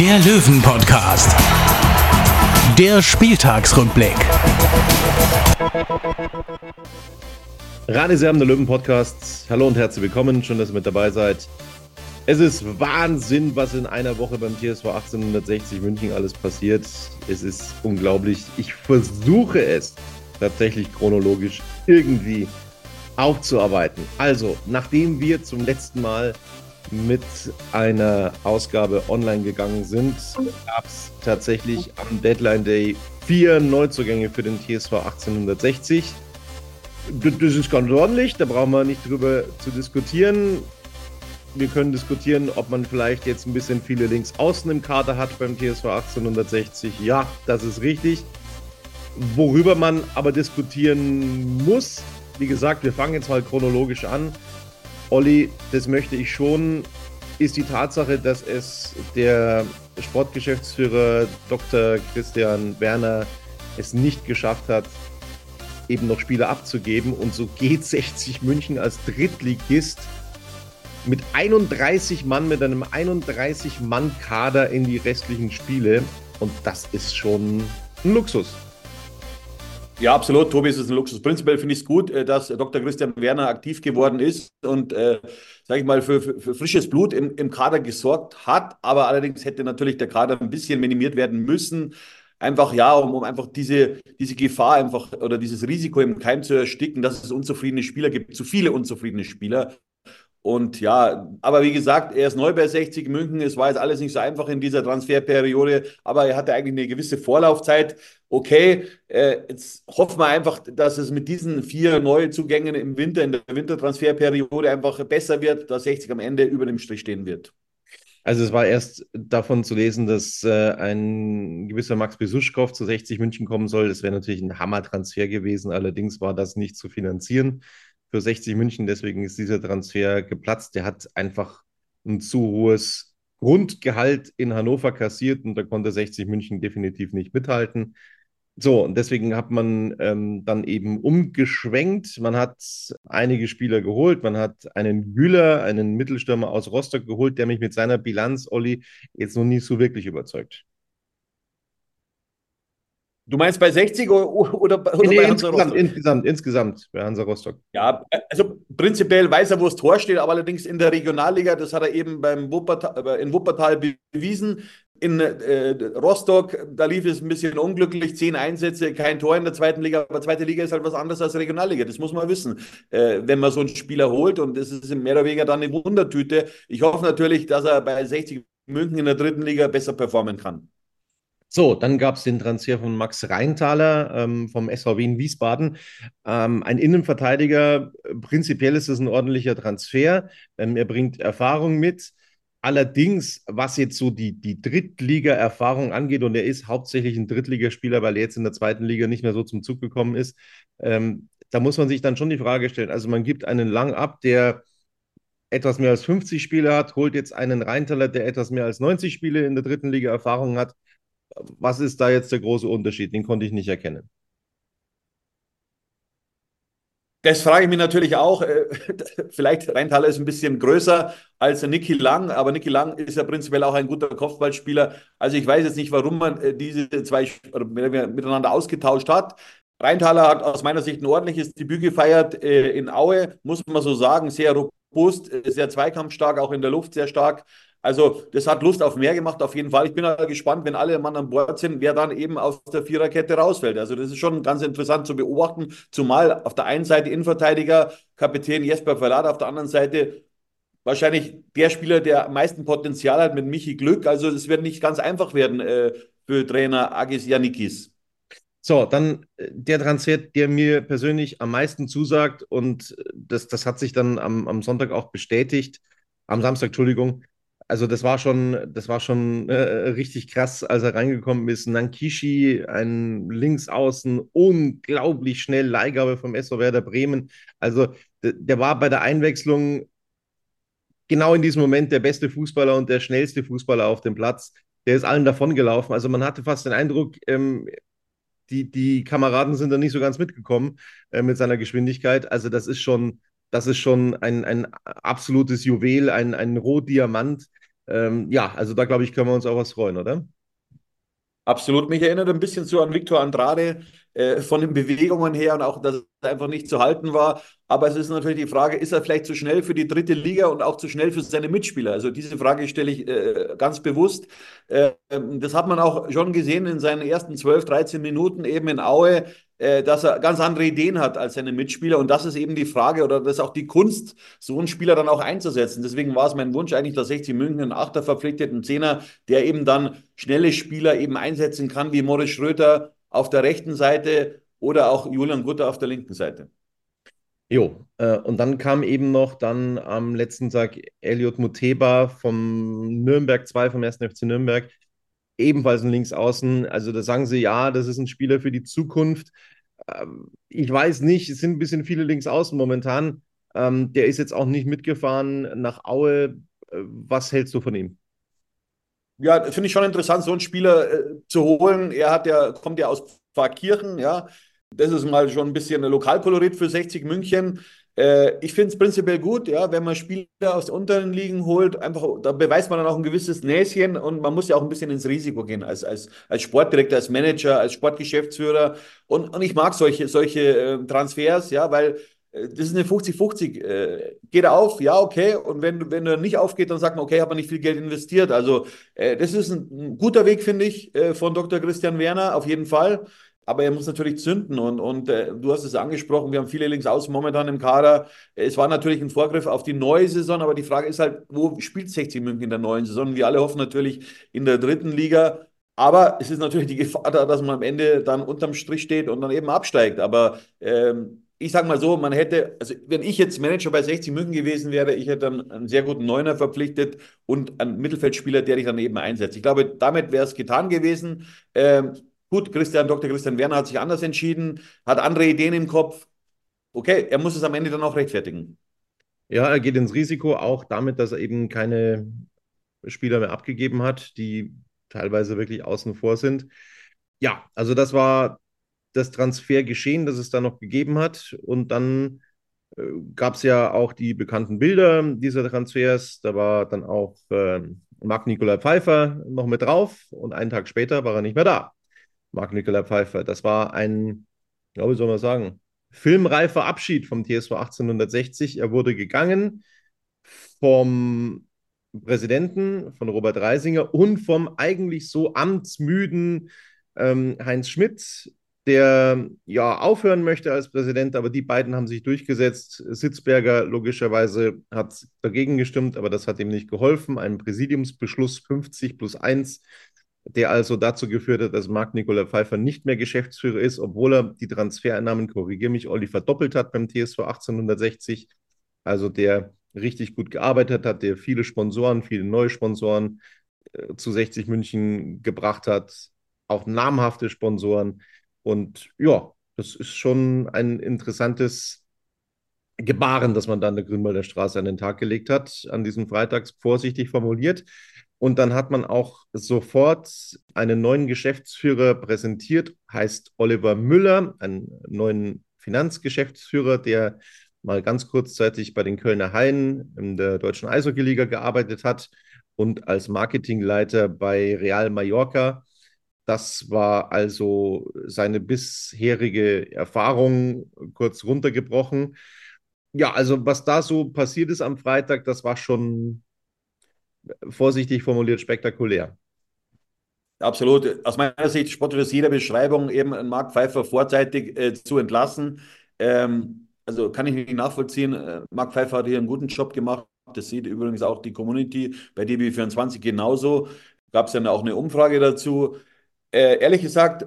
der Löwen-Podcast. Der Spieltagsrückblick. Radeserben der Löwen Podcast. Hallo und herzlich willkommen. Schön, dass ihr mit dabei seid. Es ist Wahnsinn, was in einer Woche beim TSV 1860 München alles passiert. Es ist unglaublich. Ich versuche es tatsächlich chronologisch irgendwie aufzuarbeiten. Also, nachdem wir zum letzten Mal mit einer Ausgabe online gegangen sind, gab es tatsächlich am Deadline Day vier Neuzugänge für den TSV 1860. D- Das ist ganz ordentlich, da brauchen wir nicht drüber zu diskutieren. Wir können diskutieren, ob man vielleicht jetzt ein bisschen viele links außen im Kader hat beim TSV 1860. Ja, das ist richtig. Worüber man aber diskutieren muss, wie gesagt, wir fangen jetzt mal chronologisch an. Olli, das möchte ich schon, ist die Tatsache, dass es der Sportgeschäftsführer Dr. Christian Werner es nicht geschafft hat, eben noch Spieler abzugeben. Und so geht 60 München als Drittligist mit 31 Mann, mit einem 31-Mann-Kader in die restlichen Spiele. Und das ist schon ein Luxus. Ja, absolut. Tobi, es ist ein Luxus. Prinzipiell finde ich es gut, äh, dass Dr. Christian Werner aktiv geworden ist und, äh, sage ich mal, für, für, frisches Blut im, im Kader gesorgt hat. Aber allerdings hätte natürlich der Kader ein bisschen minimiert werden müssen. Einfach, ja, um, um einfach diese, diese Gefahr einfach oder dieses Risiko im Keim zu ersticken, dass es unzufriedene Spieler gibt, zu viele unzufriedene Spieler. Und ja, aber wie gesagt, er ist neu bei 60 München. Es war jetzt alles nicht so einfach in dieser Transferperiode, aber er hatte eigentlich eine gewisse Vorlaufzeit. Okay, äh, jetzt hoffen wir einfach, dass es mit diesen vier Neuzugängen im Winter, in der Wintertransferperiode einfach besser wird, dass 60 am Ende über dem Strich stehen wird. Also es war erst davon zu lesen, dass äh, ein gewisser Max Besuschkow zu 60 München kommen soll. Das wäre natürlich ein Hammertransfer gewesen. Allerdings war das nicht zu finanzieren für 60 München. Deswegen ist dieser Transfer geplatzt. Der hat einfach ein zu hohes Grundgehalt in Hannover kassiert und da konnte 60 München definitiv nicht mithalten. So, und deswegen hat man ähm, dann eben umgeschwenkt. Man hat einige Spieler geholt. Man hat einen Güler, einen Mittelstürmer aus Rostock geholt, der mich mit seiner Bilanz, Olli, jetzt noch nicht so wirklich überzeugt. Du meinst bei 60 oder, oder, oder Nee, bei Hansa insgesamt, Rostock? insgesamt, insgesamt bei Hansa Rostock. Ja, also prinzipiell weiß er, wo das Tor steht, aber allerdings in der Regionalliga, das hat er eben beim Wuppertal, äh, in Wuppertal bewiesen. In äh, Rostock, da lief es ein bisschen unglücklich, zehn Einsätze, kein Tor in der zweiten Liga, aber zweite Liga ist halt was anderes als Regionalliga, das muss man wissen, äh, wenn man so einen Spieler holt und das ist mehr oder weniger dann eine Wundertüte. Ich hoffe natürlich, dass er bei 60 München in der dritten Liga besser performen kann. So, dann gab es den Transfer von Max Reintaler ähm, vom SVW in Wiesbaden. Ähm, ein Innenverteidiger, prinzipiell ist es ein ordentlicher Transfer. Ähm, er bringt Erfahrung mit. Allerdings, was jetzt so die, die Drittliga-Erfahrung angeht, und er ist hauptsächlich ein Drittligaspieler, weil er jetzt in der zweiten Liga nicht mehr so zum Zug gekommen ist, ähm, da muss man sich dann schon die Frage stellen. Also man gibt einen Lang ab, der etwas mehr als 50 Spiele hat, holt jetzt einen Reintaler, der etwas mehr als 90 Spiele in der dritten Liga Erfahrung hat. Was ist da jetzt der große Unterschied? Den konnte ich nicht erkennen. Das frage ich mich natürlich auch. Äh, Vielleicht Rheintaler ist ein bisschen größer als Niki Lang, aber Niki Lang ist ja prinzipiell auch ein guter Kopfballspieler. Also ich weiß jetzt nicht, warum man äh, diese zwei miteinander ausgetauscht hat. Rheintaler hat aus meiner Sicht ein ordentliches Debüt gefeiert äh, in Aue, muss man so sagen, sehr robust, sehr zweikampfstark, auch in der Luft sehr stark. Also das hat Lust auf mehr gemacht, auf jeden Fall. Ich bin aber gespannt, wenn alle Mann an Bord sind, wer dann eben aus der Viererkette rausfällt. Also das ist schon ganz interessant zu beobachten, zumal auf der einen Seite Innenverteidiger, Kapitän Jesper Verlat, auf der anderen Seite wahrscheinlich der Spieler, der am meisten Potenzial hat mit Michi Glück. Also es wird nicht ganz einfach werden äh, für Trainer Agis Janikis. So, dann äh, der Transfer, der mir persönlich am meisten zusagt, und das, das hat sich dann am, am Sonntag auch bestätigt, am Samstag, Entschuldigung, also das war schon, das war schon äh, richtig krass, als er reingekommen ist. Nankishi, ein Linksaußen, unglaublich schnell, Leihgabe vom SV Werder Bremen. Also der war bei der Einwechslung genau in diesem Moment der beste Fußballer und der schnellste Fußballer auf dem Platz. Der ist allen davongelaufen. Also man hatte fast den Eindruck, ähm, die, die Kameraden sind da nicht so ganz mitgekommen äh, mit seiner Geschwindigkeit. Also das ist schon, das ist schon ein, ein absolutes Juwel, ein, ein Rohdiamant. Ähm, ja, also da glaube ich, können wir uns auch was freuen, oder? Absolut. Mich erinnert ein bisschen so an Victor Andrade äh, von den Bewegungen her und auch, dass er einfach nicht zu halten war. Aber es ist natürlich die Frage, ist er vielleicht zu schnell für die dritte Liga und auch zu schnell für seine Mitspieler? Also diese Frage stelle ich äh, ganz bewusst. Äh, das hat man auch schon gesehen in seinen ersten 12, 13 Minuten eben in Aue, dass er ganz andere Ideen hat als seine Mitspieler. Und das ist eben die Frage oder das ist auch die Kunst, so einen Spieler dann auch einzusetzen. Deswegen war es mein Wunsch eigentlich, dass 60 München einen Achter verpflichtet, einen Zehner, der eben dann schnelle Spieler eben einsetzen kann, wie Morris Schröter auf der rechten Seite oder auch Julian Gutter auf der linken Seite. Jo, äh, und dann kam eben noch dann am letzten Tag Elliot Muteba vom Nürnberg 2, vom 1. FC Nürnberg, ebenfalls ein Linksaußen. Also da sagen sie, ja, das ist ein Spieler für die Zukunft. Ähm, ich weiß nicht, es sind ein bisschen viele Linksaußen momentan. Ähm, der ist jetzt auch nicht mitgefahren nach Aue. Äh, was hältst du von ihm? Ja, finde ich schon interessant, so einen Spieler äh, zu holen. Er hat ja, kommt ja aus Pfarrkirchen, ja, das ist mal schon ein bisschen Lokalkolorit für 60 München. Äh, ich finde es prinzipiell gut, ja, wenn man Spieler aus unteren Ligen holt, einfach, da beweist man dann auch ein gewisses Näschen und man muss ja auch ein bisschen ins Risiko gehen als, als, als Sportdirektor, als Manager, als Sportgeschäftsführer. Und, und ich mag solche, solche äh, Transfers, ja, weil äh, das ist eine 50-50. Äh, geht auf? Ja, okay. Und wenn, wenn er nicht aufgeht, dann sagt man, okay, hat man nicht viel Geld investiert. Also, äh, das ist ein, ein guter Weg, finde ich, äh, von Dr. Christian Werner, auf jeden Fall aber er muss natürlich zünden. Und, und äh, du hast es angesprochen, wir haben viele Linksaußen momentan im Kader. Es war natürlich ein Vorgriff auf die neue Saison, aber die Frage ist halt, wo spielt 60 München in der neuen Saison? Wir alle hoffen natürlich in der dritten Liga. Aber es ist natürlich die Gefahr da, dass man am Ende dann unterm Strich steht und dann eben absteigt. Aber ähm, ich sage mal so, man hätte, also wenn ich jetzt Manager bei 60 München gewesen wäre, ich hätte dann einen sehr guten Neuner verpflichtet und einen Mittelfeldspieler, der dich dann eben einsetzt. Ich glaube, damit wäre es getan gewesen. Ähm, Gut, Christian, Dr. Christian Werner hat sich anders entschieden, hat andere Ideen im Kopf. Okay, er muss es am Ende dann auch rechtfertigen. Ja, er geht ins Risiko, auch damit, dass er eben keine Spieler mehr abgegeben hat, die teilweise wirklich außen vor sind. Ja, also das war das Transfergeschehen, das es da noch gegeben hat. Und dann äh, gab es ja auch die bekannten Bilder dieser Transfers. Da war dann auch äh, Marc-Nikolai Pfeiffer noch mit drauf und einen Tag später war er nicht mehr da. Marc-Nikolai Pfeiffer. Das war ein, ja, wie soll man sagen, filmreifer Abschied vom TSV 1860. Er wurde gegangen vom Präsidenten, von Robert Reisinger und vom eigentlich so amtsmüden ähm, Heinz Schmidt, der ja aufhören möchte als Präsident, aber die beiden haben sich durchgesetzt. Sitzberger logischerweise hat dagegen gestimmt, aber das hat ihm nicht geholfen. Ein Präsidiumsbeschluss 50 plus 1 der also dazu geführt hat, dass Marc Nicola Pfeiffer nicht mehr Geschäftsführer ist, obwohl er die Transfereinnahmen, korrigiere mich, Olli, verdoppelt hat beim TSV 1860. Also der richtig gut gearbeitet hat, der viele Sponsoren, viele neue Sponsoren äh, zu 60 München gebracht hat, auch namhafte Sponsoren. Und ja, das ist schon ein interessantes Gebaren, das man da an der Grünwalder Straße an den Tag gelegt hat, an diesem Freitags vorsichtig formuliert. Und dann hat man auch sofort einen neuen Geschäftsführer präsentiert, heißt Oliver Müller, einen neuen Finanzgeschäftsführer, der mal ganz kurzzeitig bei den Kölner Haien in der deutschen Eishockeyliga gearbeitet hat und als Marketingleiter bei Real Mallorca. Das war also seine bisherige Erfahrung kurz runtergebrochen. Ja, also was da so passiert ist am Freitag, das war schon vorsichtig formuliert spektakulär. Absolut. Aus meiner Sicht sportlich aus jeder Beschreibung eben Mark Pfeiffer vorzeitig äh, zu entlassen. Ähm, also kann ich nicht nachvollziehen. Äh, Mark Pfeiffer hat hier einen guten Job gemacht. Das sieht übrigens auch die Community bei DB24 genauso. Gab es dann auch eine Umfrage dazu. Äh, ehrlich gesagt,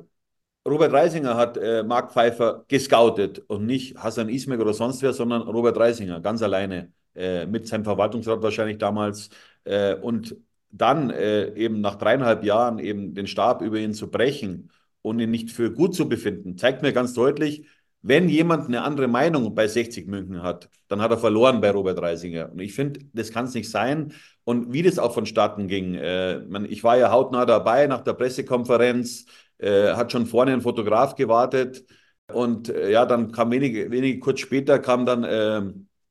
Robert Reisinger hat äh, Mark Pfeiffer gescoutet und nicht Hassan Ismek oder sonst wer, sondern Robert Reisinger ganz alleine äh, mit seinem Verwaltungsrat wahrscheinlich damals Äh, und dann äh, eben nach dreieinhalb Jahren eben den Stab über ihn zu brechen und ihn nicht für gut zu befinden, zeigt mir ganz deutlich, wenn jemand eine andere Meinung bei 60 München hat, dann hat er verloren bei Robert Reisinger. Und ich finde, das kann es nicht sein. Und wie das auch vonstatten ging, äh, ich war ja hautnah dabei nach der Pressekonferenz, äh, hat schon vorne ein Fotograf gewartet. Und äh, ja, dann kam wenige, wenige kurz später kam dann äh,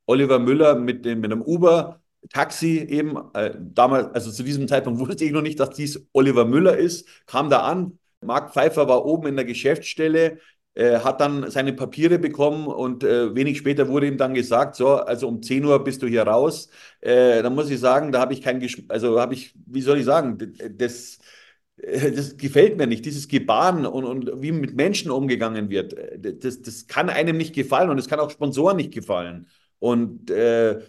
Oliver Müller mit, dem, mit einem Uber. Taxi eben, äh, damals, also zu diesem Zeitpunkt wusste ich noch nicht, dass dies Oliver Müller ist, kam da an. Marc Pfeiffer war oben in der Geschäftsstelle, äh, hat dann seine Papiere bekommen und äh, wenig später wurde ihm dann gesagt, so, also um 10 Uhr bist du hier raus. Äh, da muss ich sagen, da habe ich kein, Gesch also habe ich, wie soll ich sagen, das, äh, das gefällt mir nicht, dieses Gebaren und, und wie mit Menschen umgegangen wird. Äh, das, das kann einem nicht gefallen und es kann auch Sponsoren nicht gefallen. Und äh,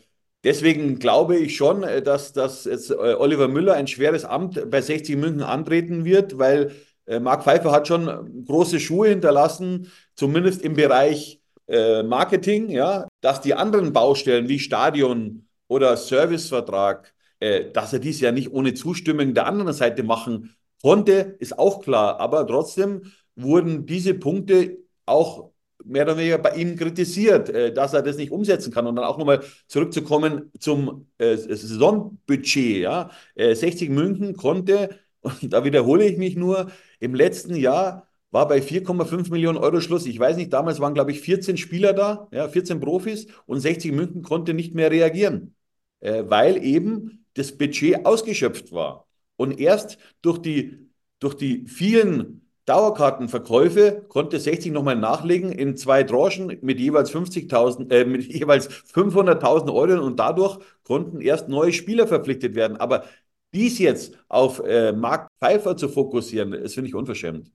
deswegen glaube ich schon, dass, dass jetzt Oliver Müller ein schweres Amt bei 60 München antreten wird, weil äh, Marc Pfeiffer hat schon große Schuhe hinterlassen, zumindest im Bereich äh, Marketing, ja, dass die anderen Baustellen wie Stadion oder Servicevertrag, äh, dass er dies ja nicht ohne Zustimmung der anderen Seite machen konnte, ist auch klar. Aber trotzdem wurden diese Punkte auch mehr oder weniger bei ihm kritisiert, äh, dass er das nicht umsetzen kann. Und dann auch nochmal zurückzukommen zum äh, Saisonbudget. Ja? 60 München konnte, und da wiederhole ich mich nur, im letzten Jahr war bei 4,5 Millionen Euro Schluss. Ich weiß nicht, damals waren, glaube ich, 14 Spieler da, ja, 14 Profis und 60 München konnte nicht mehr reagieren, äh, weil eben das Budget ausgeschöpft war. Und erst durch die, durch die vielen Dauerkartenverkäufe konnte 60 nochmal nachlegen in zwei Tranchen mit jeweils 50.000, äh, mit jeweils 500.000 Euro und dadurch konnten erst neue Spieler verpflichtet werden. Aber dies jetzt auf äh, Mark Pfeiffer zu fokussieren, ist, finde ich, unverschämt.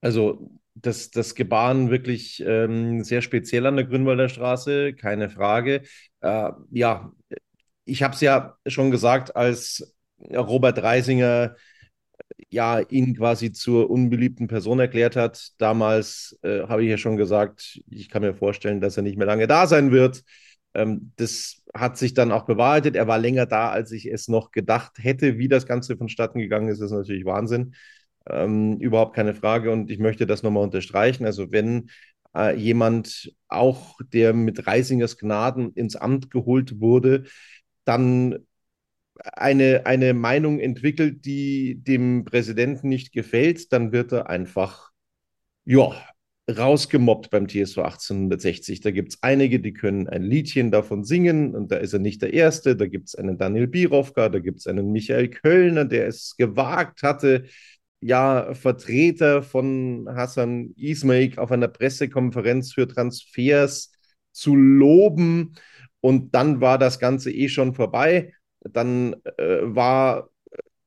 Also das, das Gebaren wirklich ähm, sehr speziell an der Grünwalder Straße, keine Frage. Äh, ja, ich habe es ja schon gesagt, als Robert Reisinger ja ihn quasi zur unbeliebten Person erklärt hat. Damals äh, habe ich ja schon gesagt, ich kann mir vorstellen, dass er nicht mehr lange da sein wird. Ähm, das hat sich dann auch bewahrheitet. Er war länger da, als ich es noch gedacht hätte, wie das Ganze vonstatten gegangen ist. Das ist natürlich Wahnsinn. Ähm, überhaupt keine Frage. Und ich möchte das nochmal unterstreichen. Also, wenn äh, jemand auch, der mit Reisingers Gnaden ins Amt geholt wurde, dann eine, eine Meinung entwickelt, die dem Präsidenten nicht gefällt, dann wird er einfach, ja, rausgemobbt beim TSV 1860. Da gibt es einige, die können ein Liedchen davon singen und da ist er nicht der Erste. Da gibt es einen Daniel Birovka, da gibt es einen Michael Kölner, der es gewagt hatte, ja, Vertreter von Hassan Ismail auf einer Pressekonferenz für Transfers zu loben. Und dann war das Ganze eh schon vorbei. Dann äh, war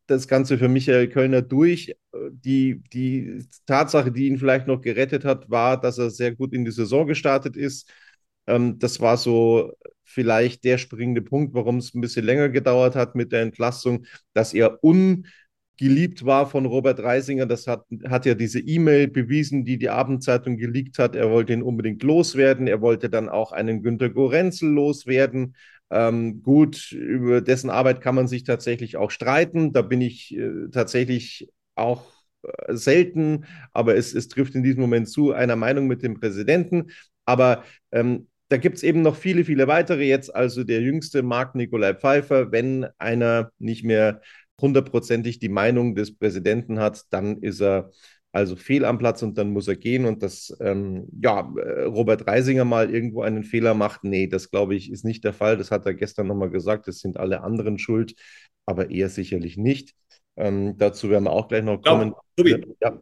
das Ganze für Michael Kölner durch. Die, die Tatsache, die ihn vielleicht noch gerettet hat, war, dass er sehr gut in die Saison gestartet ist. Ähm, das war so vielleicht der springende Punkt, warum es ein bisschen länger gedauert hat mit der Entlassung, dass er ungeliebt war von Robert Reisinger. Das hat, hat ja diese E-Mail bewiesen, die die Abendzeitung geleakt hat. Er wollte ihn unbedingt loswerden. Er wollte dann auch einen Günter Gorenzel loswerden. Ähm, gut, über dessen Arbeit kann man sich tatsächlich auch streiten. Da bin ich äh, tatsächlich auch äh, selten, aber es, es trifft in diesem Moment zu, einer Meinung mit dem Präsidenten. Aber ähm, da gibt es eben noch viele, viele weitere. Jetzt also der jüngste Marc Nikolai Pfeiffer. Wenn einer nicht mehr hundertprozentig die Meinung des Präsidenten hat, dann ist er also fehl am Platz und dann muss er gehen und dass ähm, ja, äh, Robert Reisinger mal irgendwo einen Fehler macht, nee, das glaube ich ist nicht der Fall. Das hat er gestern nochmal gesagt, das sind alle anderen schuld, aber er sicherlich nicht. Ähm, dazu werden wir auch gleich noch kommen. Ja,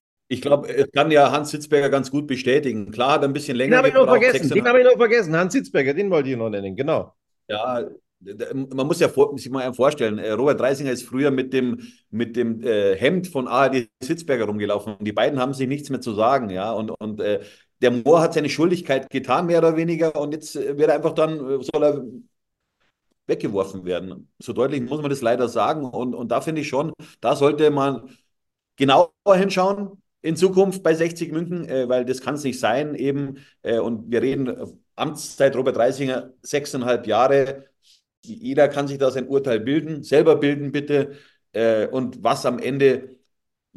Ich glaube, es kann ja Hans Sitzberger ganz gut bestätigen. Klar, hat er ein bisschen Den länger habe ich noch gebraucht. vergessen. Den habe ich noch vergessen. Hans Sitzberger, den wollte ich noch nennen. Genau. Ja, man muss ja vor, sich mal vorstellen, äh, Robert Reisinger ist früher mit dem, mit dem äh, Hemd von ARD Sitzberger rumgelaufen. Die beiden haben sich nichts mehr zu sagen, ja. Und, und äh, der Mohr hat seine Schuldigkeit getan, mehr oder weniger, und jetzt äh, wird er einfach dann, äh, soll er weggeworfen werden. So deutlich muss man das leider sagen. Und, und da finde ich schon, da sollte man genauer hinschauen in Zukunft bei 60 München, äh, weil das kann es nicht sein eben. Äh, und wir reden äh, Amtszeit Robert Reisinger, sechseinhalb Jahre. Jeder kann sich da sein Urteil bilden, selber bilden bitte. Äh, und was am Ende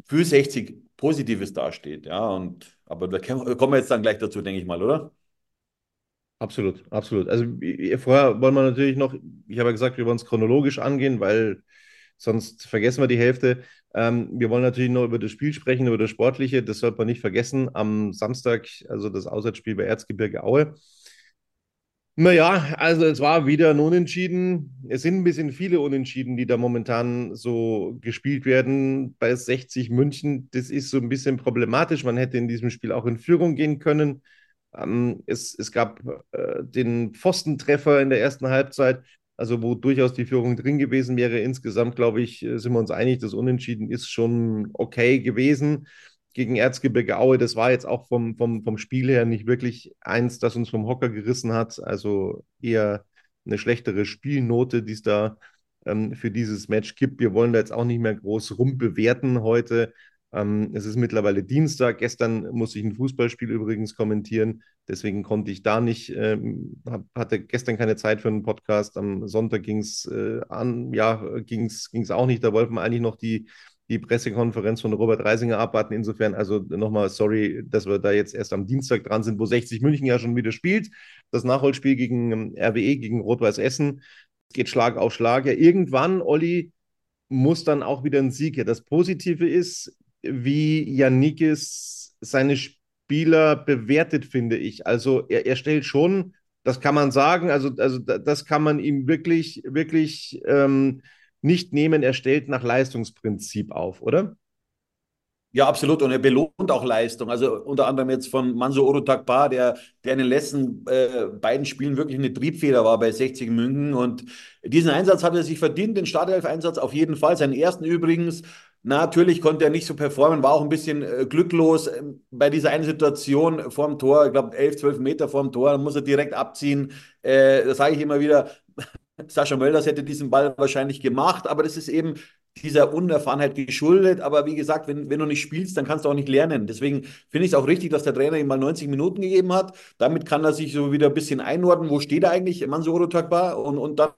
für 60 Positives dasteht. Ja, und aber da kommen wir jetzt dann gleich dazu, denke ich mal, oder? Absolut, absolut. Also vorher wollen wir natürlich noch, ich habe ja gesagt, wir wollen es chronologisch angehen, weil sonst vergessen wir die Hälfte. Ähm, wir wollen natürlich noch über das Spiel sprechen, über das Sportliche. Das sollte man nicht vergessen. Am Samstag, also das Auswärtsspiel bei Erzgebirge Aue. Naja, also es war wieder ein Unentschieden. Es sind ein bisschen viele Unentschieden, die da momentan so gespielt werden. Bei 60 München, das ist so ein bisschen problematisch. Man hätte in diesem Spiel auch in Führung gehen können. Ähm, es, es gab äh, den Pfostentreffer in der ersten Halbzeit, also wo durchaus die Führung drin gewesen wäre. Insgesamt, glaube ich, äh, sind wir uns einig, das Unentschieden ist schon okay gewesen gegen Erzgebirge Aue. Das war jetzt auch vom, vom, vom Spiel her nicht wirklich eins, das uns vom Hocker gerissen hat. Also eher eine schlechtere Spielnote, die es da ähm, für dieses Match gibt. Wir wollen da jetzt auch nicht mehr groß rumbewerten heute. Ähm, es ist mittlerweile Dienstag. Gestern musste ich ein Fußballspiel übrigens kommentieren. Deswegen konnte ich da nicht, ähm, hab, hatte gestern keine Zeit für einen Podcast. Am Sonntag ging es äh, an, ja, ging es auch nicht. Da wollten wir eigentlich noch die, die Pressekonferenz von Robert Reisinger abwarten. Insofern, also nochmal sorry, dass wir da jetzt erst am Dienstag dran sind, wo 60 München ja schon wieder spielt. Das Nachholspiel gegen ähm, RWE, gegen Rot-Weiß Essen. Es geht Schlag auf Schlag. Ja, irgendwann, Olli, muss dann auch wieder ein Sieg her. Das Positive ist, wie Janikis seine Spieler bewertet, finde ich. Also er, er stellt schon, das kann man sagen, also, also das kann man ihm wirklich, wirklich ähm, nicht nehmen. Er stellt nach Leistungsprinzip auf, oder? Ja, absolut. Und er belohnt auch Leistung. Also unter anderem jetzt von Manso Orotakbar, der, der in den letzten äh, beiden Spielen wirklich eine Triebfeder war bei 60 München. Und diesen Einsatz hat er sich verdient, den Startelf-Einsatz auf jeden Fall. Seinen ersten übrigens. Natürlich konnte er nicht so performen, war auch ein bisschen äh, glücklos äh, bei dieser einen Situation vorm Tor, ich glaube 11, 12 Meter vorm Tor, dann muss er direkt abziehen. Äh, das sage ich immer wieder. Sascha Mölders hätte diesen Ball wahrscheinlich gemacht, aber das ist eben dieser Unerfahrenheit geschuldet. Aber wie gesagt, wenn, wenn du nicht spielst, dann kannst du auch nicht lernen. Deswegen finde ich es auch richtig, dass der Trainer ihm mal 90 Minuten gegeben hat. Damit kann er sich so wieder ein bisschen einordnen, wo steht er eigentlich, Mansuro Takba? Und, und dann,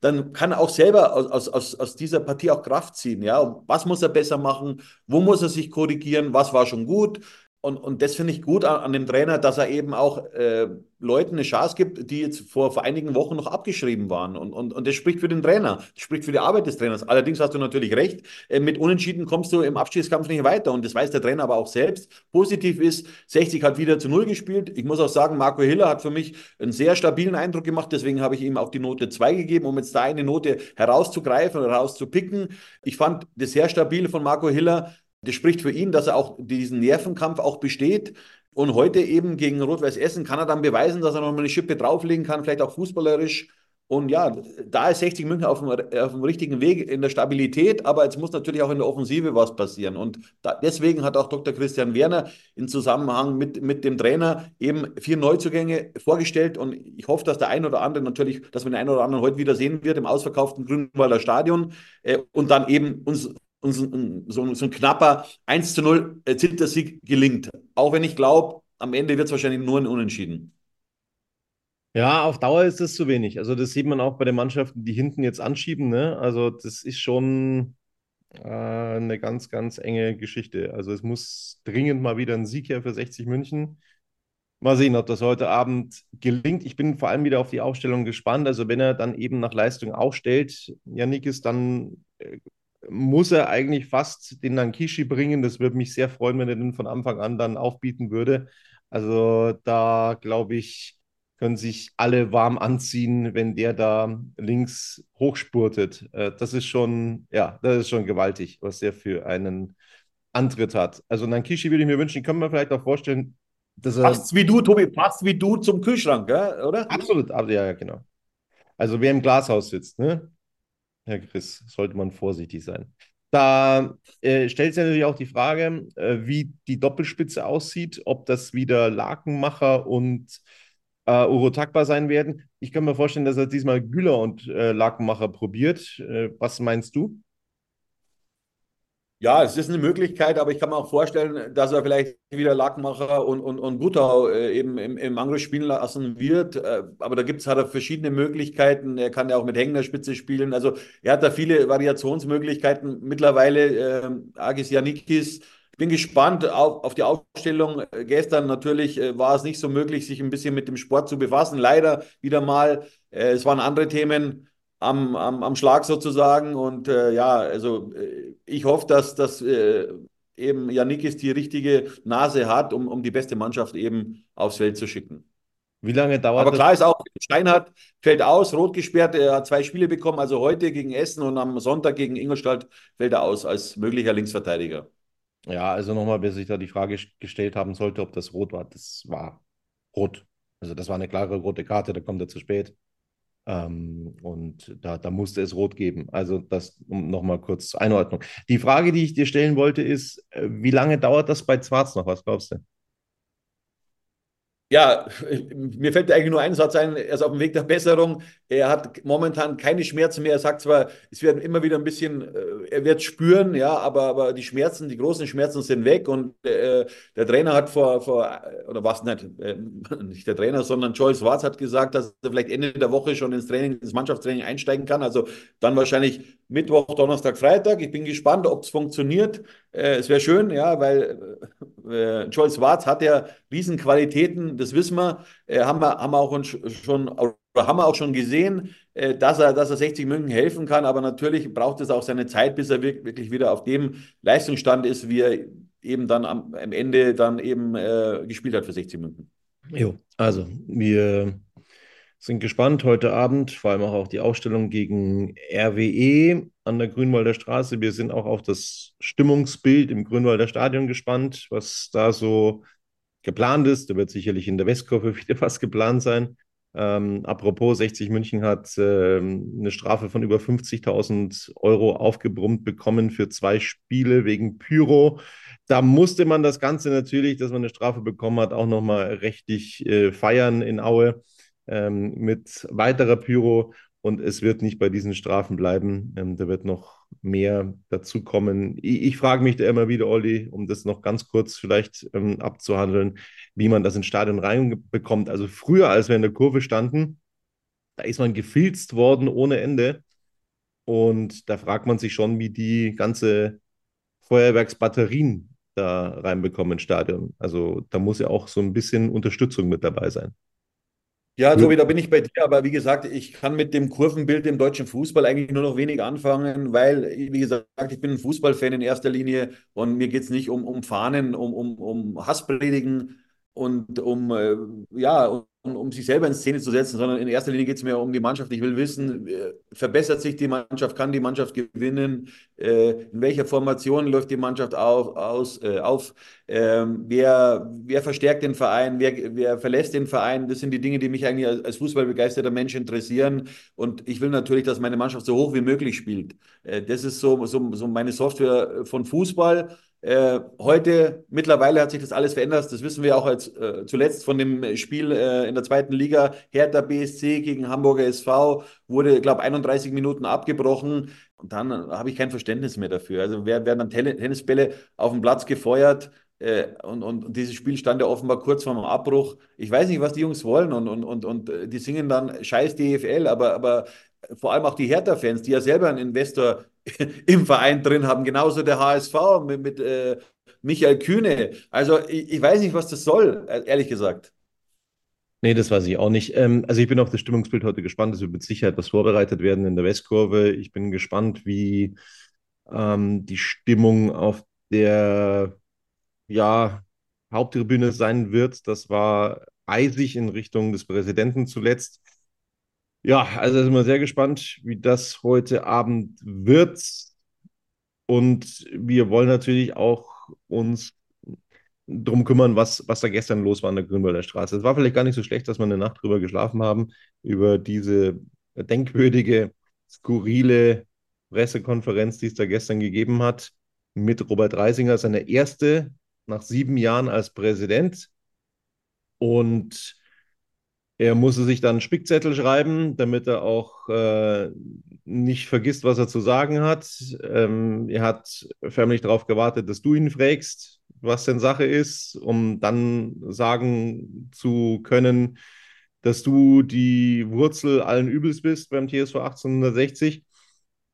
dann kann er auch selber aus, aus, aus dieser Partie auch Kraft ziehen. Ja? Was muss er besser machen? Wo muss er sich korrigieren? Was war schon gut? Und, und das finde ich gut an, an, dem Trainer, dass er eben auch äh, Leuten eine Chance gibt, die jetzt vor, vor einigen Wochen noch abgeschrieben waren. Und, und, und das spricht für den Trainer, das spricht für die Arbeit des Trainers. Allerdings hast du natürlich recht, äh, mit Unentschieden kommst du im Abstiegskampf nicht weiter. Und das weiß der Trainer aber auch selbst. Positiv ist, 60 hat wieder zu Null gespielt. Ich muss auch sagen, Marco Hiller hat für mich einen sehr stabilen Eindruck gemacht. Deswegen habe ich ihm auch die Note 2 gegeben, um jetzt da eine Note herauszugreifen herauszupicken. Ich fand das sehr stabil von Marco Hiller. Das spricht für ihn, dass er auch diesen Nervenkampf auch besteht. Und heute eben gegen Rot-Weiß Essen kann er dann beweisen, dass er noch mal eine Schippe drauflegen kann, vielleicht auch fußballerisch. Und ja, da ist 60 München auf dem, auf dem richtigen Weg in der Stabilität, aber jetzt muss natürlich auch in der Offensive was passieren. Und da, deswegen hat auch Dr. Christian Werner in Zusammenhang mit, mit dem Trainer eben vier Neuzugänge vorgestellt. Und ich hoffe, dass der ein oder andere natürlich, dass wir den einen oder anderen heute wieder sehen wird im ausverkauften Grünwalder Stadion äh, und dann eben uns uns ein, so, so, ein knapper 1 zu 0 Zittersieg gelingt. Auch wenn ich glaube, am Ende wird es wahrscheinlich nur ein Unentschieden. Ja, auf Dauer ist das zu wenig. Also das sieht man auch bei den Mannschaften, die hinten jetzt anschieben. Ne? Also das ist schon äh, eine ganz, ganz enge Geschichte. Also es muss dringend mal wieder ein Sieg her für 60 München. Mal sehen, ob das heute Abend gelingt. Ich bin vor allem wieder auf die Aufstellung gespannt. Also wenn er dann eben nach Leistung aufstellt, Janik ist dann äh, muss er eigentlich fast den Nankishi bringen. Das würde mich sehr freuen, wenn er den von Anfang an dann aufbieten würde. Also da glaube ich, können sich alle warm anziehen, wenn der da links hochspurtet. Das ist schon, ja, das ist schon gewaltig, was der für einen Antritt hat. Also Nankishi würde ich mir wünschen, können wir vielleicht auch vorstellen, dass er. Passt wie du, Tobi, passt wie du zum Kühlschrank, oder? Absolut, ja, genau. Also wer im Glashaus sitzt, ne? Herr Chris, sollte man vorsichtig sein. Da äh, stellt sich natürlich auch die Frage, äh, wie die Doppelspitze aussieht, ob das wieder Lakenmacher und äh, Uro sein werden. Ich kann mir vorstellen, dass er diesmal Güler und äh, Lakenmacher probiert. Äh, was meinst du? Ja, es ist eine Möglichkeit, aber ich kann mir auch vorstellen, dass er vielleicht wieder Lackmacher und, und, und Gutau äh, eben im, im Angriff spielen lassen wird. Äh, aber da gibt es halt verschiedene Möglichkeiten. Er kann ja auch mit hängender Spitze spielen. Also er hat da viele Variationsmöglichkeiten. Mittlerweile äh, Agis Janikis. Bin gespannt auf, auf die Aufstellung. Gestern natürlich äh, war es nicht so möglich, sich ein bisschen mit dem Sport zu befassen. Leider wieder mal. Äh, es waren andere Themen am, am, am Schlag sozusagen. Und äh, ja, also äh, ich hoffe, dass, dass äh, eben Janikis die richtige Nase hat, um, um die beste Mannschaft eben aufs Feld zu schicken. Wie lange dauert Aber klar ist auch, Steinhardt fällt aus, rot gesperrt, er hat zwei Spiele bekommen, also heute gegen Essen und am Sonntag gegen Ingolstadt fällt er aus als möglicher Linksverteidiger. Ja, also nochmal, wer sich da die Frage gestellt haben sollte, ob das rot war, das war rot. Also das war eine klare rote Karte, da kommt er zu spät. Ähm, und da, da musste es rot geben. Also das nochmal kurz zur Einordnung. Die Frage, die ich dir stellen wollte, ist, äh, wie lange dauert das bei Zwarz noch? Was glaubst du? Ja, mir fällt eigentlich nur ein Satz ein, er ist auf dem Weg der Besserung. Er hat momentan keine Schmerzen mehr. Er sagt zwar, es werden immer wieder ein bisschen, äh, er wird spüren, ja, aber, aber die Schmerzen, die großen Schmerzen sind weg. Und äh, der Trainer hat vor, vor oder was nicht, äh, nicht der Trainer, sondern Joyce Watts hat gesagt, dass er vielleicht Ende der Woche schon ins Training, ins Mannschaftstraining einsteigen kann. Also dann wahrscheinlich Mittwoch, Donnerstag, Freitag. Ich bin gespannt, ob es funktioniert. Äh, es wäre schön, ja, weil äh, Joyce Watts hat ja Riesenqualitäten, das wissen wir. Äh, haben wir, haben wir auch schon, haben wir auch schon gesehen, äh, dass, er, dass er 60 München helfen kann, aber natürlich braucht es auch seine Zeit, bis er wirklich wieder auf dem Leistungsstand ist, wie er eben dann am, am Ende dann eben äh, gespielt hat für 60 München. Jo, also wir sind gespannt heute Abend, vor allem auch auf die Ausstellung gegen RWE an der Grünwalder Straße. Wir sind auch auf das Stimmungsbild im Grünwalder Stadion gespannt, was da so geplant ist. Da wird sicherlich in der Westkurve wieder was geplant sein. Ähm, apropos, 60 München hat äh, eine Strafe von über 50.000 Euro aufgebrummt bekommen für zwei Spiele wegen Pyro. Da musste man das Ganze natürlich, dass man eine Strafe bekommen hat, auch nochmal rechtlich äh, feiern in Aue ähm, mit weiterer Pyro und es wird nicht bei diesen Strafen bleiben. Ähm, da wird noch mehr dazu kommen. Ich, ich frage mich da immer wieder, Olli, um das noch ganz kurz vielleicht ähm, abzuhandeln, wie man das ins Stadion reinbekommt. Also früher, als wir in der Kurve standen, da ist man gefilzt worden ohne Ende. Und da fragt man sich schon, wie die ganze Feuerwerksbatterien da reinbekommen ins Stadion. Also da muss ja auch so ein bisschen Unterstützung mit dabei sein. Ja, Tobi, da bin ich bei dir, aber wie gesagt, ich kann mit dem Kurvenbild im deutschen Fußball eigentlich nur noch wenig anfangen, weil, wie gesagt, ich bin ein Fußballfan in erster Linie und mir geht es nicht um, um Fahnen, um, um, um Hasspredigen und um, äh, ja, um, um sich selber in Szene zu setzen, sondern in erster Linie geht es mir um die Mannschaft. Ich will wissen, äh, verbessert sich die Mannschaft, kann die Mannschaft gewinnen, äh, in welcher Formation läuft die Mannschaft auf, aus, äh, auf ähm, wer, wer verstärkt den Verein, wer, wer verlässt den Verein. Das sind die Dinge, die mich eigentlich als, als fußballbegeisterter Mensch interessieren. Und ich will natürlich, dass meine Mannschaft so hoch wie möglich spielt. Äh, das ist so, so, so meine Software von Fußball. Äh, heute, mittlerweile hat sich das alles verändert. Das wissen wir auch als äh, zuletzt von dem Spiel äh, in der zweiten Liga. Hertha BSC gegen Hamburger SV wurde, glaube ich, 31 Minuten abgebrochen. Und dann habe ich kein Verständnis mehr dafür. Also werden dann Tennisbälle auf dem Platz gefeuert. Äh, und, und, dieses Spiel stand ja offenbar kurz vor dem Abbruch. Ich weiß nicht, was die Jungs wollen und, und, und, und äh, die singen dann Scheiß DFL, aber, aber vor allem auch die Hertha-Fans, die ja selber einen Investor im Verein drin haben, genauso der HSV mit, mit äh, Michael Kühne. Also ich, ich, weiß nicht, was das soll, ehrlich gesagt. Nee, das weiß ich auch nicht. Ähm, also ich bin auf das Stimmungsbild heute gespannt. Es wird mit Sicherheit was vorbereitet werden in der Westkurve. Ich bin gespannt, wie ähm, die Stimmung auf der ja, Haupttribüne sein wird. Das war eisig in Richtung des Präsidenten zuletzt. Ja, also sind wir sehr gespannt, wie das heute Abend wird. Und wir wollen natürlich auch uns drum kümmern, was, was da gestern los war an der Grünwalder Straße. Es war vielleicht gar nicht so schlecht, dass wir eine Nacht drüber geschlafen haben, über diese denkwürdige, skurrile Pressekonferenz, die es da gestern gegeben hat, mit Robert Reisinger, seine erste nach sieben Jahren als Präsident. Und er musste sich dann einen Spickzettel schreiben, damit er auch äh, nicht vergisst, was er zu sagen hat. Ähm, er hat förmlich darauf gewartet, dass du ihn fragst, was denn Sache ist, um dann sagen zu können, dass du die Wurzel allen Übels bist beim TSV 1860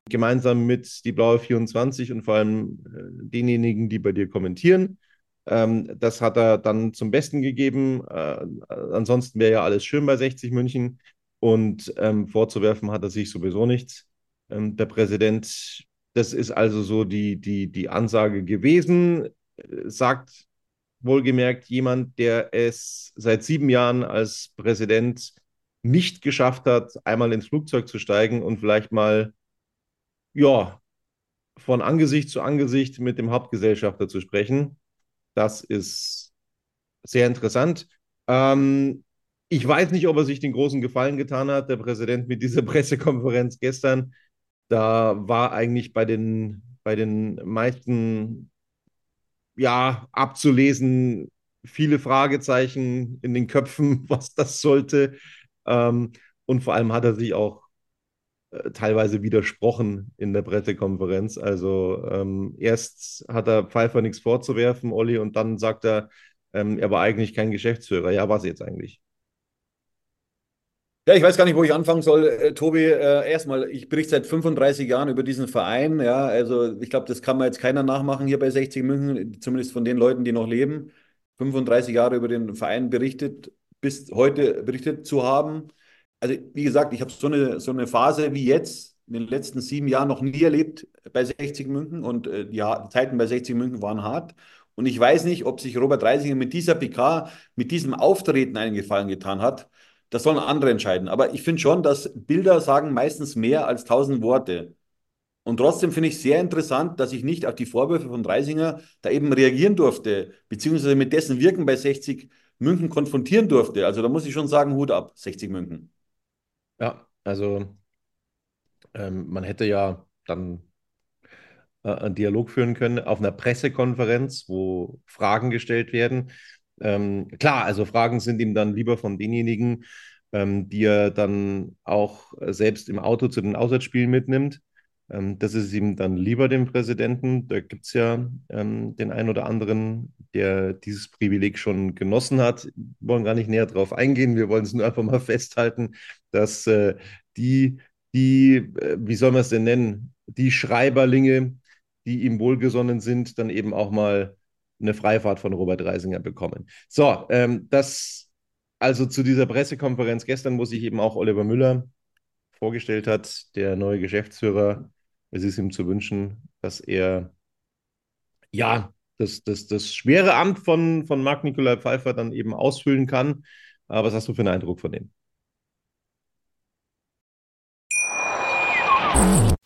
gemeinsam mit die Blaue 24 und vor allem äh, denjenigen, die bei dir kommentieren. Ähm, das hat er dann zum Besten gegeben. Äh, ansonsten wäre ja alles schön bei 60 München und ähm, vorzuwerfen hat er sich sowieso nichts. Ähm, der Präsident, das ist also so die, die, die Ansage gewesen, äh, sagt wohlgemerkt jemand, der es seit sieben Jahren als Präsident nicht geschafft hat, einmal ins Flugzeug zu steigen und vielleicht mal ja, von Angesicht zu Angesicht mit dem Hauptgesellschafter zu sprechen. Das ist sehr interessant. Ähm, ich weiß nicht, ob er sich den großen Gefallen getan hat, der Präsident mit dieser Pressekonferenz gestern. Da war eigentlich bei den, bei den meisten ja abzulesen viele Fragezeichen in den Köpfen, was das sollte. Ähm, und vor allem hat er sich auch teilweise widersprochen in der Pressekonferenz. Also ähm, erst hat er Pfeiffer nichts vorzuwerfen, Olli, und dann sagt er, ähm, er war eigentlich kein Geschäftsführer. Ja, was jetzt eigentlich? Ja, ich weiß gar nicht, wo ich anfangen soll. Äh, Tobi, äh, erstmal, ich berichte seit 35 Jahren über diesen Verein. Ja, also ich glaube, das kann man jetzt keiner nachmachen hier bei 60 München, zumindest von den Leuten, die noch leben. 35 Jahre über den Verein berichtet, bis heute berichtet zu haben also wie gesagt, ich habe so eine, so eine Phase wie jetzt in den letzten sieben Jahren noch nie erlebt bei 60 München und äh, die Zeiten bei 60 München waren hart. Und ich weiß nicht, ob sich Robert Reisinger mit dieser PK, mit diesem Auftreten einen Gefallen getan hat. Das sollen andere entscheiden. Aber ich finde schon, dass Bilder sagen meistens mehr als tausend Worte. Und trotzdem finde ich sehr interessant, dass ich nicht auf die Vorwürfe von Reisinger da eben reagieren durfte, beziehungsweise mit dessen Wirken bei 60 München konfrontieren durfte. Also da muss ich schon sagen, Hut ab, 60 München. Ja, also ähm, man hätte ja dann äh, einen Dialog führen können auf einer Pressekonferenz, wo Fragen gestellt werden. Ähm, klar, also Fragen sind ihm dann lieber von denjenigen, ähm, die er dann auch selbst im Auto zu den Auswärtsspielen mitnimmt. Ähm, das ist ihm dann lieber dem Präsidenten. Da gibt es ja ähm, den einen oder anderen, der dieses Privileg schon genossen hat. Wir wollen gar nicht näher darauf eingehen. Wir wollen es nur einfach mal festhalten, dass äh, die, die, äh, wie soll man es denn nennen, die Schreiberlinge, die ihm wohlgesonnen sind, dann eben auch mal eine Freifahrt von Robert Reisinger bekommen. So, ähm, das also zu dieser Pressekonferenz gestern, wo sich eben auch Oliver Müller vorgestellt hat, der neue Geschäftsführer es ist ihm zu wünschen, dass er ja das, das, das schwere Amt von, von Marc Nikolai Pfeiffer dann eben ausfüllen kann. Aber was hast du für einen Eindruck von dem?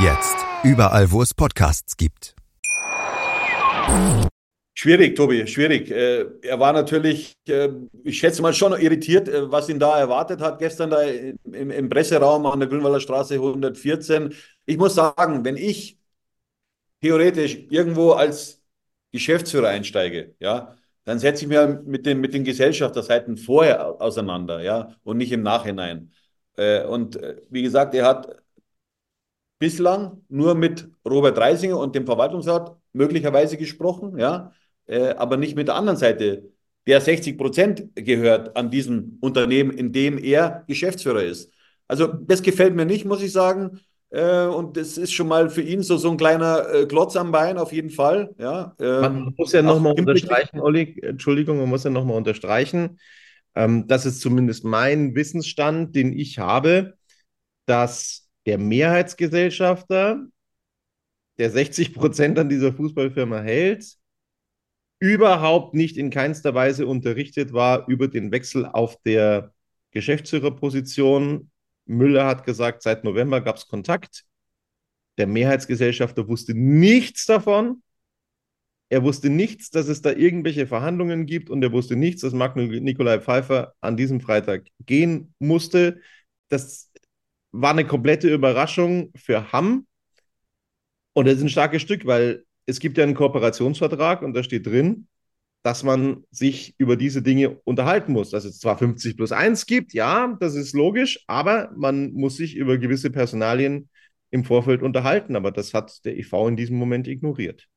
Jetzt. Überall, wo es Podcasts gibt. Schwierig, Tobi, schwierig. Äh, er war natürlich, äh, ich schätze mal, schon irritiert, äh, was ihn da erwartet hat gestern da im, Presseraum an der Grünwalder Straße 114. Ich muss sagen, wenn ich theoretisch irgendwo als Geschäftsführer einsteige, ja, dann setze ich mir mit den, mit den Gesellschafterseiten vorher auseinander, ja, und nicht im Nachhinein. Und wie gesagt, er hat bislang nur mit Robert Reisinger und dem Verwaltungsrat möglicherweise gesprochen, ja, äh, aber nicht mit der anderen Seite, der 60 Prozent gehört an diesem Unternehmen, in dem er Geschäftsführer ist. Also das gefällt mir nicht, muss ich sagen. Äh, und das ist schon mal für ihn so, so ein kleiner äh, Klotz am Bein, auf jeden Fall. Ja, ähm, man muss ja nochmal unterstreichen, Olli, Entschuldigung, man muss ja nochmal unterstreichen, ähm, das ist zumindest mein Wissensstand, den ich habe, dass der Mehrheitsgesellschafter, der 60 Prozent an dieser Fußballfirma hält, überhaupt nicht in keinster Weise unterrichtet war über den Wechsel auf der Geschäftsführerposition. Müller hat gesagt, seit November gab es Kontakt. Der Mehrheitsgesellschafter wusste nichts davon. Er wusste nichts, dass es da irgendwelche Verhandlungen gibt und er wusste nichts, dass Marc Nikolai Pfeiffer an diesem Freitag gehen musste. Das war eine komplette Überraschung für Hamm. Und das ist ein starkes Stück, weil es gibt ja einen Kooperationsvertrag und da steht drin, dass man sich über diese Dinge unterhalten muss. Dass es zwar 50 plus 1 gibt, ja, das ist logisch, aber man muss sich über gewisse Personalien im Vorfeld unterhalten. Aber das hat der EV in diesem Moment ignoriert.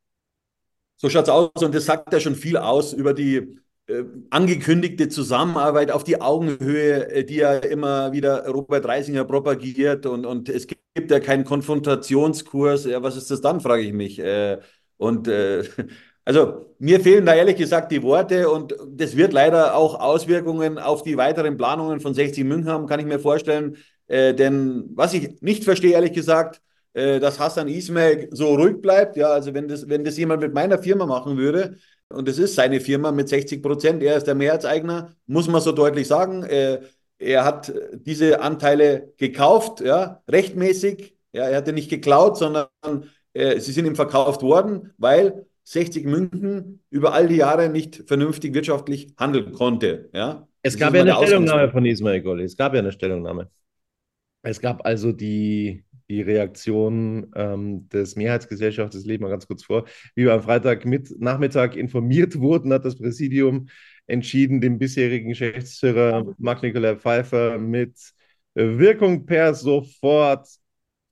So schaut es aus und das sagt ja schon viel aus über die angekündigte Zusammenarbeit auf die Augenhöhe, äh, die ja immer wieder Robert Reisinger propagiert und, und es gibt ja keinen Konfrontationskurs. Ja, was ist das dann, frage ich mich. Äh, und äh, also mir fehlen da ehrlich gesagt die Worte und das wird leider auch Auswirkungen auf die weiteren Planungen von 60 München haben, kann ich mir vorstellen. Äh, denn was ich nicht verstehe, ehrlich gesagt, äh, dass Hassan Ismail so ruhig bleibt. Ja, also wenn das, wenn das jemand mit meiner Firma machen würde, und das ist seine Firma mit 60 Prozent, er ist der Mehrheitseigner, muss man so deutlich sagen. Äh, er hat diese Anteile gekauft, ja, rechtmäßig. Ja, er hatte nicht geklaut, sondern äh, sie sind ihm verkauft worden, weil 60 München über all die Jahre nicht vernünftig wirtschaftlich handeln konnte. Ja? Es gab ja eine Stellungnahme von Ismail Golli. Es gab ja eine Stellungnahme. Es gab also die, die Reaktion ähm, des Mehrheitsgesellschafts, das lese mal ganz kurz vor. Wie wir am Freitag mit, Nachmittag informiert wurden, hat das Präsidium entschieden, den bisherigen Geschäftsführer Marc-Nikolai Pfeiffer mit Wirkung per sofort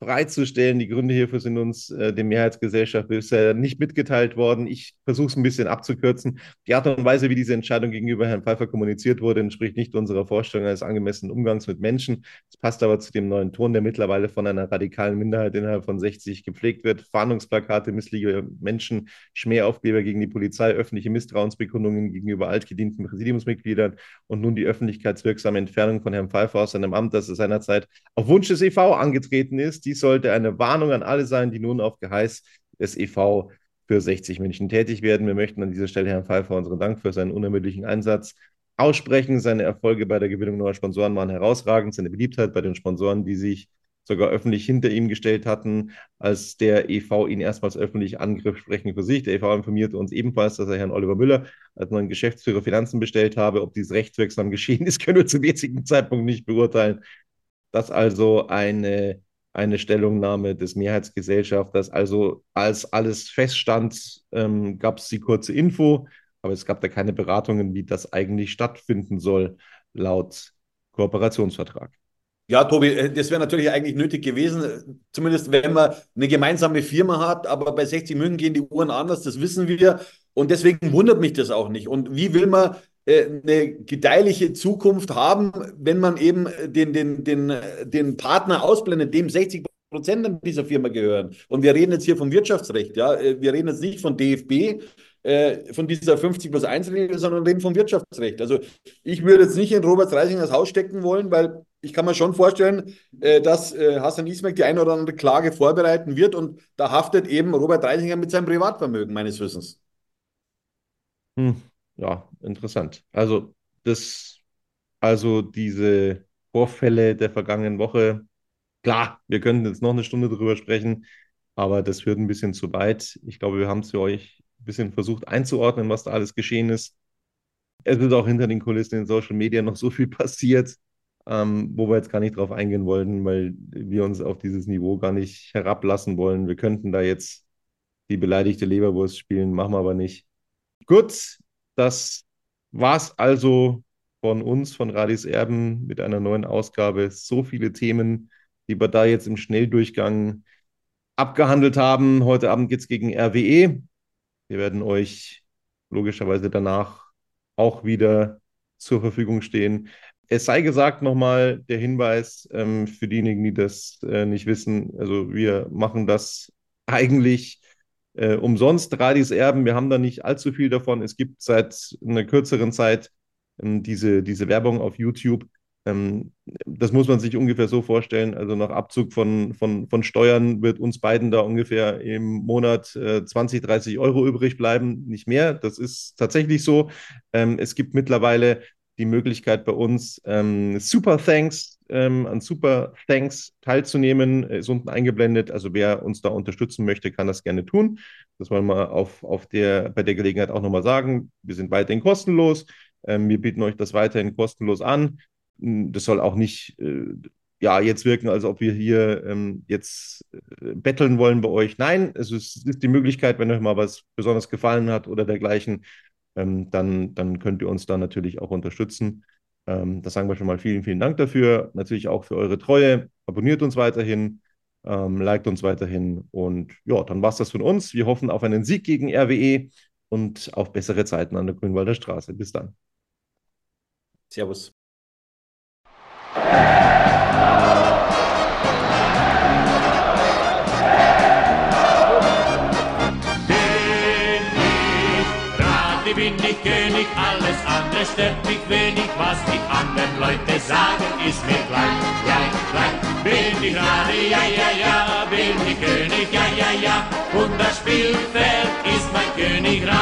freizustellen. Die Gründe hierfür sind uns äh, dem Mehrheitsgesellschaft bisher nicht mitgeteilt worden. Ich versuche es ein bisschen abzukürzen. Die Art und Weise, wie diese Entscheidung gegenüber Herrn Pfeiffer kommuniziert wurde, entspricht nicht unserer Vorstellung eines angemessenen Umgangs mit Menschen. Es passt aber zu dem neuen Ton, der mittlerweile von einer radikalen Minderheit innerhalb von 60 gepflegt wird. Fahndungsplakate, missliebe Menschen, Schmähaufkleber gegen die Polizei, öffentliche Misstrauensbekundungen gegenüber altgedienten Präsidiumsmitgliedern und nun die öffentlichkeitswirksame Entfernung von Herrn Pfeiffer aus seinem Amt, das er seinerzeit auf Wunsch des EV angetreten ist. Die dies sollte eine Warnung an alle sein, die nun auf Geheiß des EV für 60 München tätig werden. Wir möchten an dieser Stelle Herrn Pfeiffer unseren Dank für seinen unermüdlichen Einsatz aussprechen. Seine Erfolge bei der Gewinnung neuer Sponsoren waren herausragend. Seine Beliebtheit bei den Sponsoren, die sich sogar öffentlich hinter ihm gestellt hatten, als der EV ihn erstmals öffentlich angriff, sprechen für sich. Der EV informierte uns ebenfalls, dass er Herrn Oliver Müller als neuen Geschäftsführer Finanzen bestellt habe. Ob dies rechtswirksam geschehen ist, können wir zum jetzigen Zeitpunkt nicht beurteilen. Dass also eine eine Stellungnahme des Mehrheitsgesellschafters. Also als alles feststand, ähm, gab es die kurze Info, aber es gab da keine Beratungen, wie das eigentlich stattfinden soll, laut Kooperationsvertrag. Ja, Tobi, äh, das wäre natürlich eigentlich nötig gewesen, zumindest wenn man eine gemeinsame Firma hat, aber bei 60 München gehen die Uhren anders, das wissen wir. Und deswegen wundert mich das auch nicht. Und wie will man äh, eine gedeihliche Zukunft haben, wenn man eben den, den, den, den Partner ausblendet, dem 60 Prozent dieser Firma gehören. Und wir reden jetzt hier vom Wirtschaftsrecht, ja. Äh, wir reden jetzt nicht von DFB, äh, von dieser 50 plus 1 Regel, sondern reden vom Wirtschaftsrecht. Also ich würde jetzt nicht in Robert Reising das Haus stecken wollen, weil ich kann mir schon vorstellen, dass Hassan Ismail die eine oder andere Klage vorbereiten wird und da haftet eben Robert Reisinger mit seinem Privatvermögen meines Wissens. Hm ja, interessant. Also, das, also diese Vorfälle der vergangenen Woche, klar, wir könnten jetzt noch eine Stunde drüber sprechen, aber das führt ein bisschen zu weit. Ich glaube, wir haben es für euch ein bisschen versucht einzuordnen, was da alles geschehen ist. Es wird auch hinter den Kulissen in Social Media noch so viel passiert, ähm, wo wir jetzt gar nicht drauf eingehen wollten, weil wir uns auf dieses Niveau gar nicht herablassen wollen. Wir könnten da jetzt die beleidigte Leberwurst spielen, machen wir aber nicht. Gut, das war's also von uns, von Radis Erben, mit einer neuen Ausgabe. So viele Themen, die wir da jetzt im Schnelldurchgang abgehandelt haben. Heute Abend geht es gegen RWE. Wir werden euch logischerweise danach auch wieder zur Verfügung stehen. Es sei gesagt nochmal der Hinweis ähm, für diejenigen, die das äh, nicht wissen. Also wir machen das eigentlich äh, umsonst, Radis Erben. Wir haben da nicht allzu viel davon. Es gibt seit einer kürzeren Zeit ähm, diese, diese Werbung auf YouTube. Ähm, das muss man sich ungefähr so vorstellen. Also nach Abzug von, von, von Steuern wird uns beiden da ungefähr im Monat äh, 20, 30 Euro übrig bleiben, nicht mehr. Das ist tatsächlich so. Ähm, es gibt mittlerweile die Möglichkeit bei uns ähm, Super Thanks ähm, an Super Thanks teilzunehmen, ist unten eingeblendet. Also wer uns da unterstützen möchte, kann das gerne tun. Das wollen wir auf, auf der, bei der Gelegenheit auch nochmal sagen. Wir sind weiterhin kostenlos. Ähm, wir bieten euch das weiterhin kostenlos an. Hm, das soll auch nicht äh, ja, jetzt wirken, als ob wir hier ähm, jetzt äh, betteln wollen bei euch. Nein, es ist, es ist, die Möglichkeit, wenn euch mal was besonders gefallen hat oder dergleichen, ähm, dann, dann könnt ihr uns da natürlich auch unterstützen. Ähm, das sagen wir schon mal vielen, vielen Dank dafür. Natürlich auch für eure Treue. Abonniert uns weiterhin, ähm, liked uns weiterhin. Und ja, dann war es das von uns. Wir hoffen auf einen Sieg gegen RWE und auf bessere Zeiten an der Grünwalder Straße. Bis dann. Servus. kümmert mich wenig, was die anderen Leute sagen, ist mir klein, klein, klein. Bin ich gerade, ja, ja, ja, bin ich König, ja, ja, ja, und das Spielfeld ist mein Königreich.